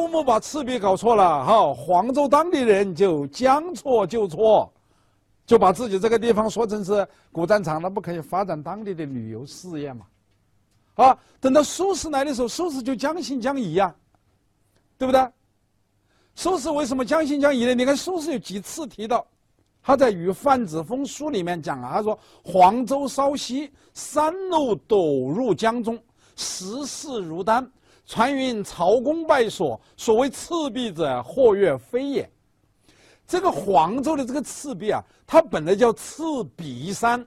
杜牧把赤壁搞错了，哈，黄州当地人就将错就错，就把自己这个地方说成是古战场，那不可以发展当地的旅游事业嘛？啊，等到苏轼来的时候，苏轼就将信将疑呀，对不对？苏轼为什么将信将疑呢？你看苏轼有几次提到，他在《与范子峰书》里面讲啊，他说：“黄州稍息，山路陡入江中，石势如丹。传云曹公败所，所谓赤壁者，或曰非也。”这个黄州的这个赤壁啊，它本来叫赤鼻山。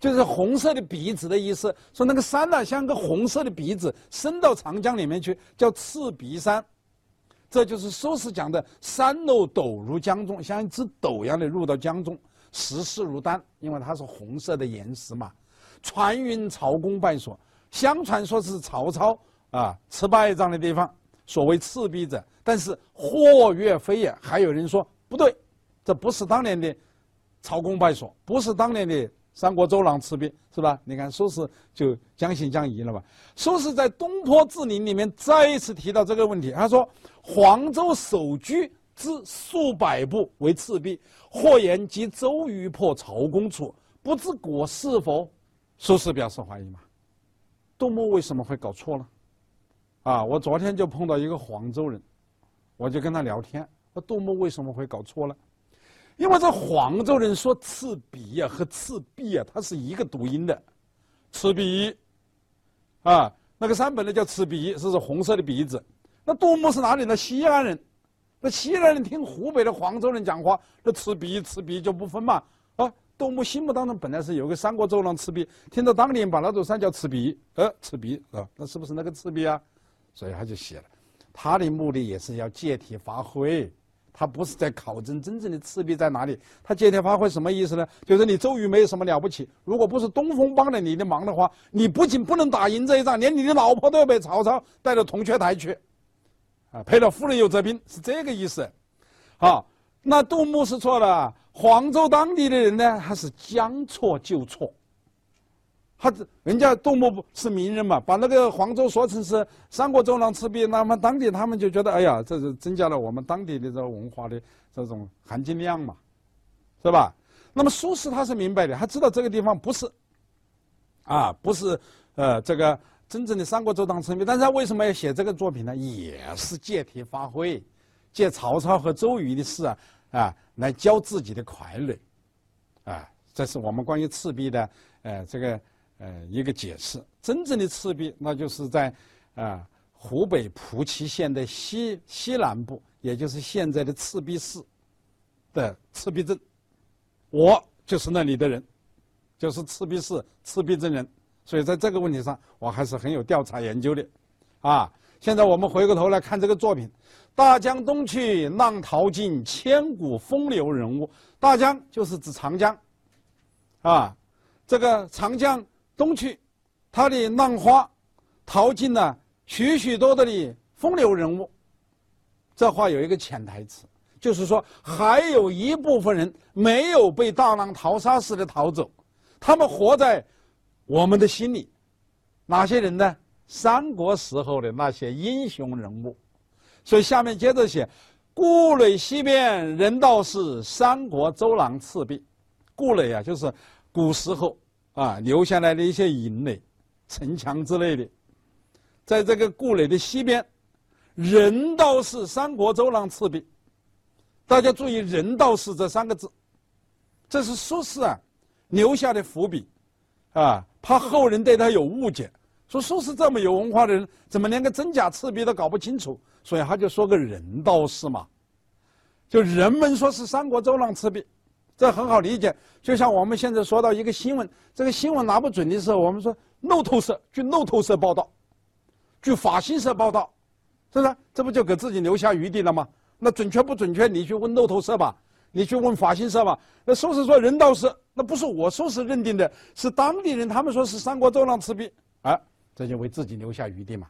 就是红色的鼻子的意思，说那个山呢像个红色的鼻子伸到长江里面去，叫赤鼻山。这就是苏轼讲的“山路陡入江中”，像一只斗一样的入到江中，石势如丹，因为它是红色的岩石嘛。传云曹公败所，相传说是曹操啊吃败仗的地方，所谓赤壁者。但是或曰非也，还有人说不对，这不是当年的曹公败所，不是当年的。三国周郎赤壁是吧？你看苏轼就将信将疑了吧？苏轼在《东坡志林》里面再一次提到这个问题，他说：“黄州守居之数百步为赤壁，或言即周瑜破曹公处，不知果是否？”苏轼表示怀疑嘛？杜牧为什么会搞错了？啊，我昨天就碰到一个黄州人，我就跟他聊天，说杜牧为什么会搞错了？因为这黄州人说赤壁呀和赤壁啊，它是一个读音的，赤壁，啊，那个山本来叫赤壁，是是红色的鼻子。那杜牧是哪里的？西安人，那西安人听湖北的黄州人讲话，那赤壁赤壁就不分嘛。啊，杜牧心目当中本来是有个三国周郎赤壁，听到当年把那座山叫赤壁，呃，赤壁啊，那是不是那个赤壁啊？所以他就写了，他的目的也是要借题发挥。他不是在考证真正的赤壁在哪里，他借题发挥什么意思呢？就是你周瑜没有什么了不起，如果不是东风帮了你的忙的话，你不仅不能打赢这一仗，连你的老婆都要被曹操带到铜雀台去，啊，赔了夫人又折兵，是这个意思。好，那杜牧是错了，黄州当地的人呢，他是将错就错。他这人家杜牧不是名人嘛，把那个黄州说成是三国周郎赤壁，那么当地他们就觉得，哎呀，这是增加了我们当地的这个文化的这种含金量嘛，是吧？那么苏轼他是明白的，他知道这个地方不是，啊，不是呃这个真正的三国周郎赤壁，但是他为什么要写这个作品呢？也是借题发挥，借曹操和周瑜的事啊啊来教自己的傀儡，啊，这是我们关于赤壁的呃这个。呃，一个解释，真正的赤壁，那就是在啊湖北蒲圻县的西西南部，也就是现在的赤壁市的赤壁镇。我就是那里的人，就是赤壁市赤壁镇人，所以在这个问题上，我还是很有调查研究的。啊，现在我们回过头来看这个作品，“大江东去，浪淘尽，千古风流人物。”大江就是指长江，啊，这个长江。东去，他的浪花淘尽了许许多多的风流人物。这话有一个潜台词，就是说还有一部分人没有被大浪淘沙似的逃走，他们活在我们的心里。哪些人呢？三国时候的那些英雄人物。所以下面接着写：故垒西边人道是三国周郎赤壁。故垒啊，就是古时候。啊，留下来的一些营垒、城墙之类的，在这个故垒的西边，人道是三国周郎赤壁。大家注意“人道是”这三个字，这是苏轼啊留下的伏笔，啊，怕后人对他有误解，说苏轼这么有文化的人，怎么连个真假赤壁都搞不清楚？所以他就说个“人道是”嘛，就人们说是三国周郎赤壁。这很好理解，就像我们现在说到一个新闻，这个新闻拿不准的时候，我们说路透社，据路透社报道，据法新社报道，是不是？这不就给自己留下余地了吗？那准确不准确？你去问路透社吧，你去问法新社吧。那说是说人道是，那不是我说是认定的，是当地人他们说是三国周郎赤壁，啊，这就为自己留下余地嘛。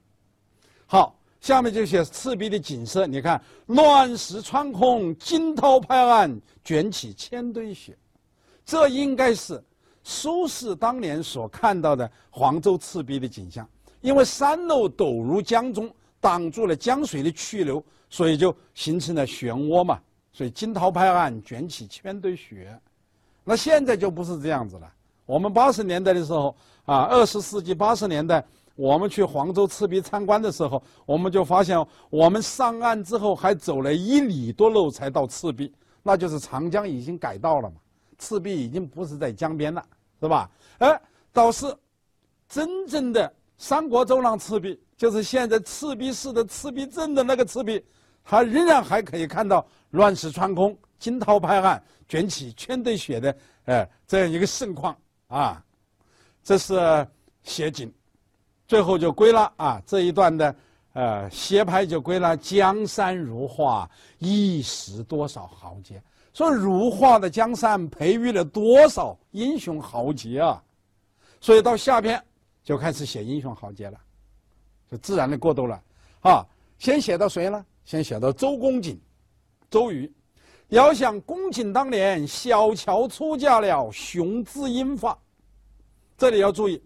好。下面就写赤壁的景色，你看，乱石穿空，惊涛拍岸，卷起千堆雪。这应该是苏轼当年所看到的黄州赤壁的景象。因为山路陡如江中，挡住了江水的去流，所以就形成了漩涡嘛。所以惊涛拍岸，卷起千堆雪。那现在就不是这样子了。我们八十年代的时候啊，二十世纪八十年代，我们去黄州赤壁参观的时候，我们就发现，我们上岸之后还走了一里多路才到赤壁，那就是长江已经改道了嘛，赤壁已经不是在江边了，是吧？哎，倒是真正的三国周郎赤壁，就是现在赤壁市的赤壁镇的那个赤壁。它仍然还可以看到乱石穿空、惊涛拍岸、卷起千堆雪的，呃，这样一个盛况啊。这是写景，最后就归了啊这一段的呃斜拍就归了江山如画，一时多少豪杰。说如画的江山培育了多少英雄豪杰啊！所以到下篇就开始写英雄豪杰了，就自然的过渡了啊。先写到谁呢？先写到周公瑾，周瑜，遥想公瑾当年小乔出嫁了，雄姿英发。这里要注意，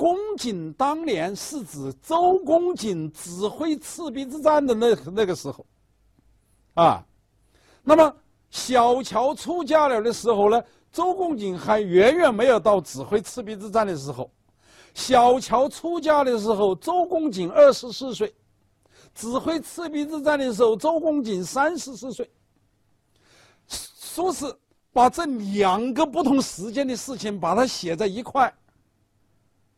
公瑾当年是指周公瑾指挥赤壁之战的那那个时候，啊，那么小乔出嫁了的时候呢，周公瑾还远远没有到指挥赤壁之战的时候。小乔出嫁的时候，周公瑾二十四岁。指挥赤壁之战的时候，周公瑾三十四岁。说是把这两个不同时间的事情把它写在一块，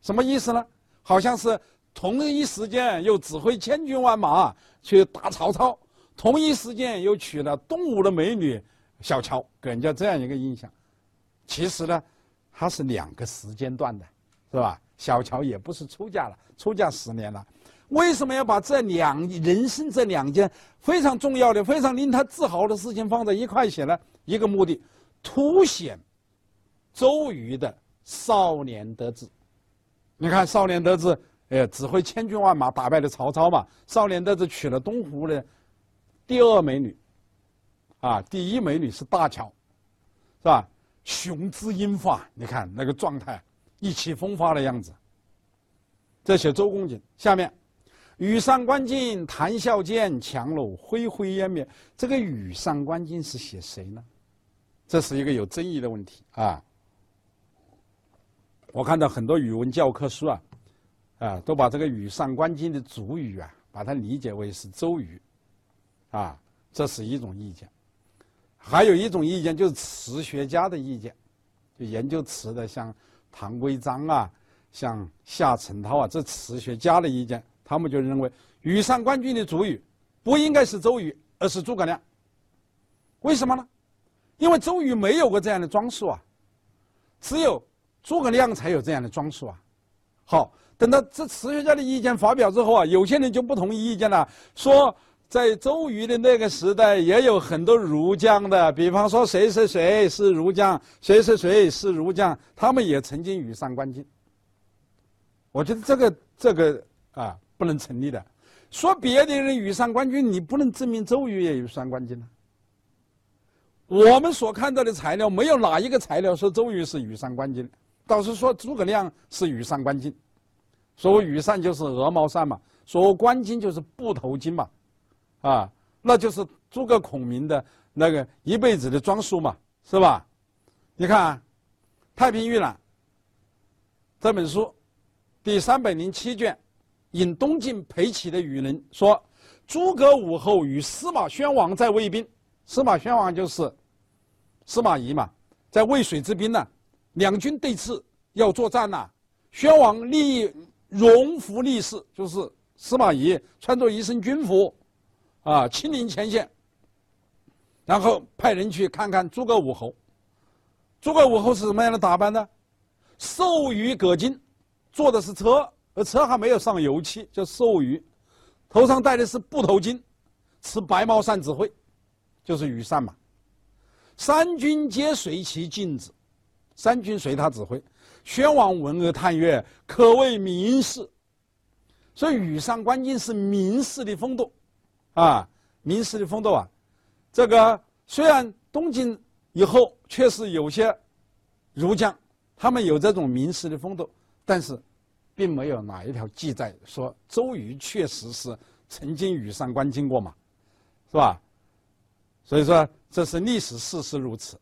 什么意思呢？好像是同一时间又指挥千军万马去打曹操，同一时间又娶了东吴的美女小乔，给人家这样一个印象。其实呢，它是两个时间段的，是吧？小乔也不是出嫁了，出嫁十年了。为什么要把这两人生这两件非常重要的、非常令他自豪的事情放在一块写呢？一个目的，凸显周瑜的少年得志。你看，少年得志，哎，指挥千军万马打败了曹操嘛。少年得志娶了东湖的第二美女，啊，第一美女是大乔，是吧？雄姿英发，你看那个状态，意气风发的样子。这写周公瑾，下面。羽扇纶巾，谈笑间，樯橹灰飞烟灭。这个羽扇纶巾是写谁呢？这是一个有争议的问题啊！我看到很多语文教科书啊，啊，都把这个羽扇纶巾的主语啊，把它理解为是周瑜，啊，这是一种意见。还有一种意见就是词学家的意见，就研究词的，像唐圭章啊，像夏承焘啊，这词学家的意见。他们就认为羽扇纶巾的主语不应该是周瑜，而是诸葛亮。为什么呢？因为周瑜没有过这样的装束啊，只有诸葛亮才有这样的装束啊。好，等到这词学家的意见发表之后啊，有些人就不同意意见了，说在周瑜的那个时代也有很多儒将的，比方说谁谁谁是儒将，谁谁谁是儒将，他们也曾经羽扇纶巾。我觉得这个这个啊。不能成立的，说别的人羽扇纶巾，你不能证明周瑜也羽扇纶巾呢。我们所看到的材料，没有哪一个材料说周瑜是羽扇纶巾，倒是说诸葛亮是羽扇纶巾。所谓羽扇就是鹅毛扇嘛，所谓纶巾就是布头巾嘛，啊，那就是诸葛孔明的那个一辈子的装束嘛，是吧？你看《太平御览》这本书第三百零七卷。引东晋裴启的羽人说：“诸葛武后与司马宣王在卫兵，司马宣王就是司马懿嘛，在渭水之滨呢，两军对峙要作战呐。宣王立戎服立誓，就是司马懿穿着一身军服，啊，亲临前线，然后派人去看看诸葛武侯。诸葛武侯是什么样的打扮呢？寿于葛巾，坐的是车。”而车还没有上油漆，叫寿鱼，头上戴的是布头巾，持白毛扇指挥，就是羽扇嘛。三军皆随其进止，三军随他指挥。宣王闻而叹曰：“可谓名士。”所以羽扇纶巾是名士的风度，啊，名士的风度啊。这个虽然东晋以后确实有些儒将，他们有这种名士的风度，但是。并没有哪一条记载说周瑜确实是曾经羽扇纶巾过嘛，是吧？所以说这是历史事实如此，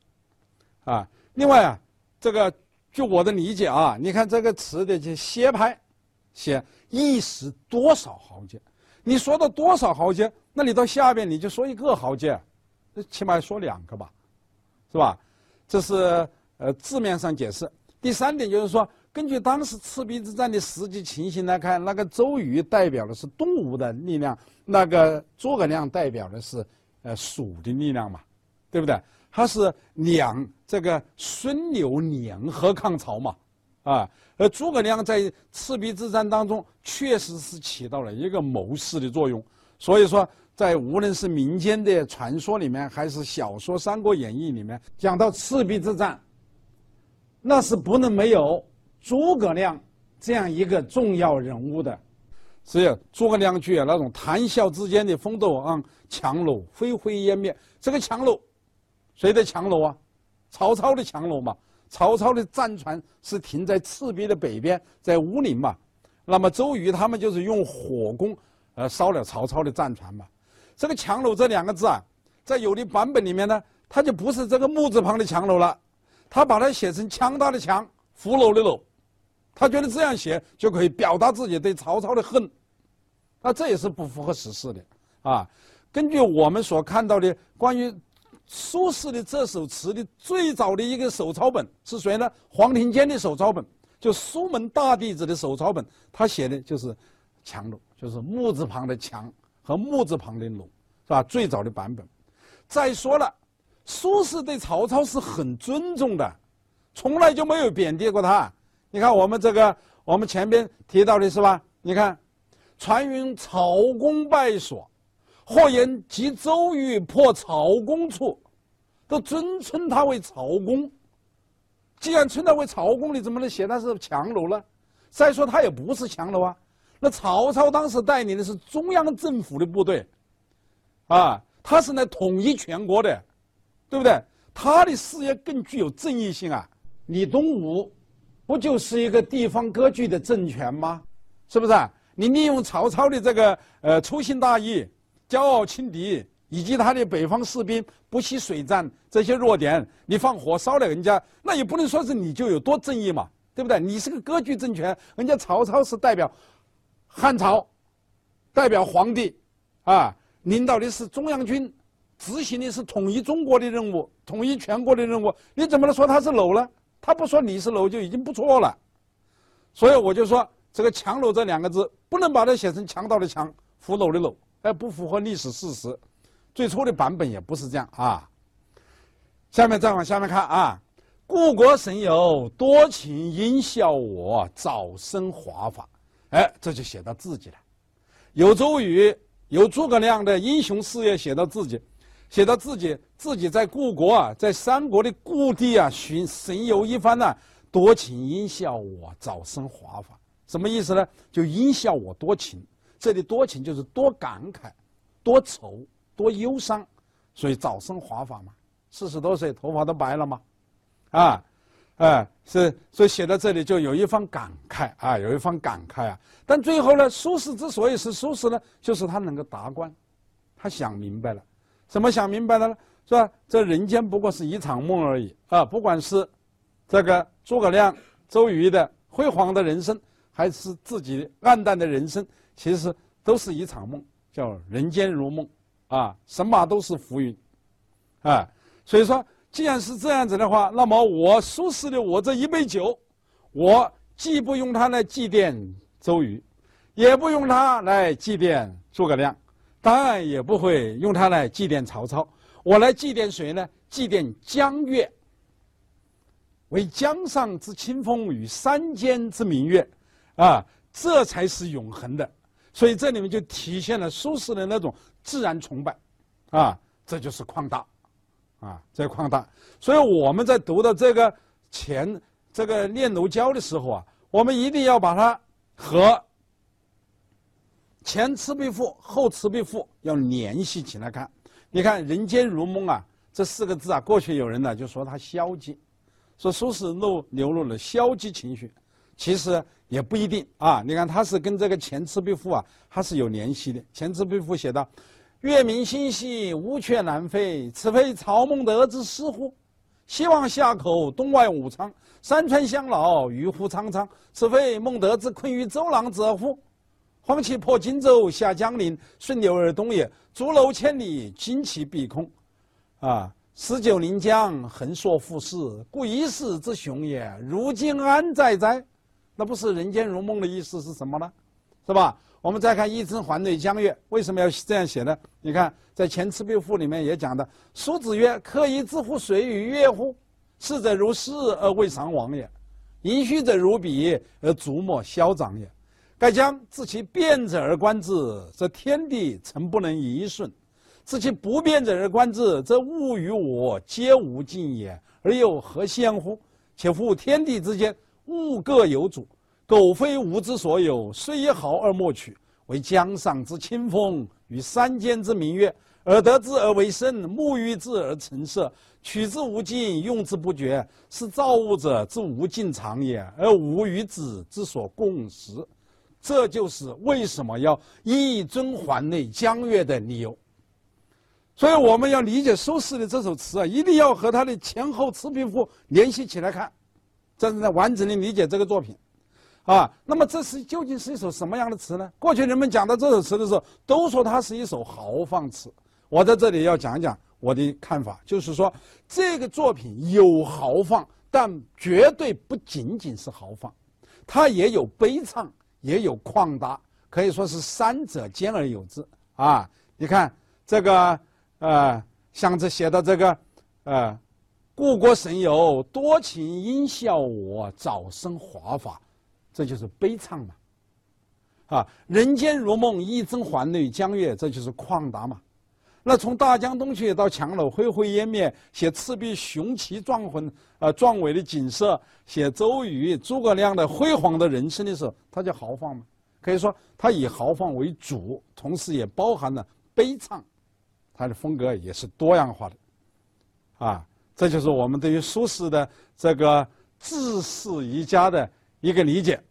啊。另外啊，这个据我的理解啊，你看这个词的这歇拍，写一时多少豪杰，你说到多少豪杰，那你到下边你就说一个豪杰，那起码说两个吧，是吧？这是呃字面上解释。第三点就是说。根据当时赤壁之战的实际情形来看，那个周瑜代表的是动物的力量，那个诸葛亮代表的是呃蜀的力量嘛，对不对？他是两这个孙刘联合抗曹嘛，啊，而诸葛亮在赤壁之战当中确实是起到了一个谋士的作用。所以说，在无论是民间的传说里面，还是小说《三国演义》里面，讲到赤壁之战，那是不能没有。诸葛亮这样一个重要人物的，只有诸葛亮具有那种谈笑之间的风度啊，强弩灰飞烟灭。这个强弩，谁的强弩啊？曹操的强弩嘛。曹操的战船是停在赤壁的北边，在乌林嘛。那么周瑜他们就是用火攻，呃，烧了曹操的战船嘛。这个强弩这两个字啊，在有的版本里面呢，它就不是这个木字旁的强弩了，他把它写成强大的强，俘虏的虏。他觉得这样写就可以表达自己对曹操的恨，那这也是不符合史实的啊。根据我们所看到的关于苏轼的这首词的最早的一个手抄本是谁呢？黄庭坚的手抄本，就苏门大弟子的手抄本，他写的就是“强弩”，就是木字旁的“强”和木字旁的“弩”，是吧？最早的版本。再说了，苏轼对曹操是很尊重的，从来就没有贬低过他。你看我们这个，我们前边提到的是吧？你看，传云曹公败所，或言及周瑜破曹公处，都尊称他为曹公。既然称他为曹公，你怎么能写他是强弩呢？再说他也不是强弩啊。那曹操当时带领的是中央政府的部队，啊，他是来统一全国的，对不对？他的事业更具有正义性啊。李东吴。不就是一个地方割据的政权吗？是不是？你利用曹操的这个呃粗心大意、骄傲轻敌，以及他的北方士兵不惜水战这些弱点，你放火烧了人家，那也不能说是你就有多正义嘛，对不对？你是个割据政权，人家曹操是代表汉朝，代表皇帝，啊，领导的是中央军，执行的是统一中国的任务，统一全国的任务，你怎么能说他是蝼呢？他不说你是楼就已经不错了，所以我就说这个“强弩”这两个字不能把它写成强盗的强，俘虏的虏，哎，不符合历史事实。最初的版本也不是这样啊。下面再往下面看啊，故国神游多情应笑我早生华发，哎，这就写到自己了。有周瑜、有诸葛亮的英雄事业写到自己。写到自己自己在故国啊，在三国的故地啊，寻神游一番呢，多情应笑我早生华发，什么意思呢？就应笑我多情，这里多情就是多感慨，多愁，多忧伤，所以早生华发嘛，四十多岁头发都白了嘛，啊，哎，是所以写到这里就有一番感慨啊，有一番感慨啊。但最后呢，苏轼之所以是苏轼呢，就是他能够达观，他想明白了。怎么想明白了呢？是吧？这人间不过是一场梦而已啊！不管是这个诸葛亮、周瑜的辉煌的人生，还是自己暗淡的人生，其实都是一场梦，叫人间如梦啊！神马都是浮云啊！所以说，既然是这样子的话，那么我苏轼的我这一杯酒，我既不用它来祭奠周瑜，也不用它来祭奠诸葛亮。当然也不会用它来祭奠曹操，我来祭奠谁呢？祭奠江月，为江上之清风与山间之明月，啊，这才是永恒的。所以这里面就体现了苏轼的那种自然崇拜，啊，这就是旷大，啊，这旷大。所以我们在读到这个前这个《念奴娇》的时候啊，我们一定要把它和。前《赤壁赋》后《赤壁赋》要联系起来看，你看“人间如梦”啊，这四个字啊，过去有人呢就说他消极，说苏轼露流露了消极情绪。其实也不一定啊。你看，他是跟这个《前赤壁赋》啊，它是有联系的。《前赤壁赋》写道：“月明星稀，乌鹊南飞，此非曹孟德之诗乎？西望夏口，东外武昌，山川相老，郁郁苍苍，此非孟德之困于周郎者乎？荒其破荆州，下江陵，顺流而东也。竹楼千里，旌旗蔽空。啊，十九临江，横槊赋诗，故一世之雄也。如今安在哉？”那不是人间如梦的意思是什么呢？是吧？我们再看“一曾还酹江月”，为什么要这样写呢？你看，在《前赤壁赋》里面也讲的：“叔子曰：‘可以自乎水与月乎？逝者如斯而未尝往也；盈虚者如彼而足莫消长也。盖将自其变者而观之，则天地诚不能一瞬；自其不变者而观之，则物与我皆无尽也，而又何羡乎？且夫天地之间。”物各有主，苟非吾之所有，虽一毫而莫取。为江上之清风，与山间之明月，而得之而为声，沐浴之而成色，取之无尽，用之不绝，是造物者之无尽藏也，而吾与子之所共识。这就是为什么要一尊还酹江月的理由。所以我们要理解苏轼的这首词啊，一定要和他的前后《赤壁赋》联系起来看。真正的完整的理解这个作品，啊，那么这是究竟是一首什么样的词呢？过去人们讲到这首词的时候，都说它是一首豪放词。我在这里要讲一讲我的看法，就是说这个作品有豪放，但绝对不仅仅是豪放，它也有悲怆，也有旷达，可以说是三者兼而有之。啊，你看这个，呃，像这写的这个，呃。故国神游，多情应笑我，早生华发，这就是悲怆嘛。啊，人间如梦，一曾还酹江月，这就是旷达嘛。那从大江东去到樯橹灰飞烟灭，写赤壁雄奇壮魂呃壮伟的景色，写周瑜、诸葛亮的辉煌的人生的时候，他叫豪放嘛。可以说，他以豪放为主，同时也包含了悲怆，他的风格也是多样化的，啊。这就是我们对于苏轼的这个治世宜家的一个理解。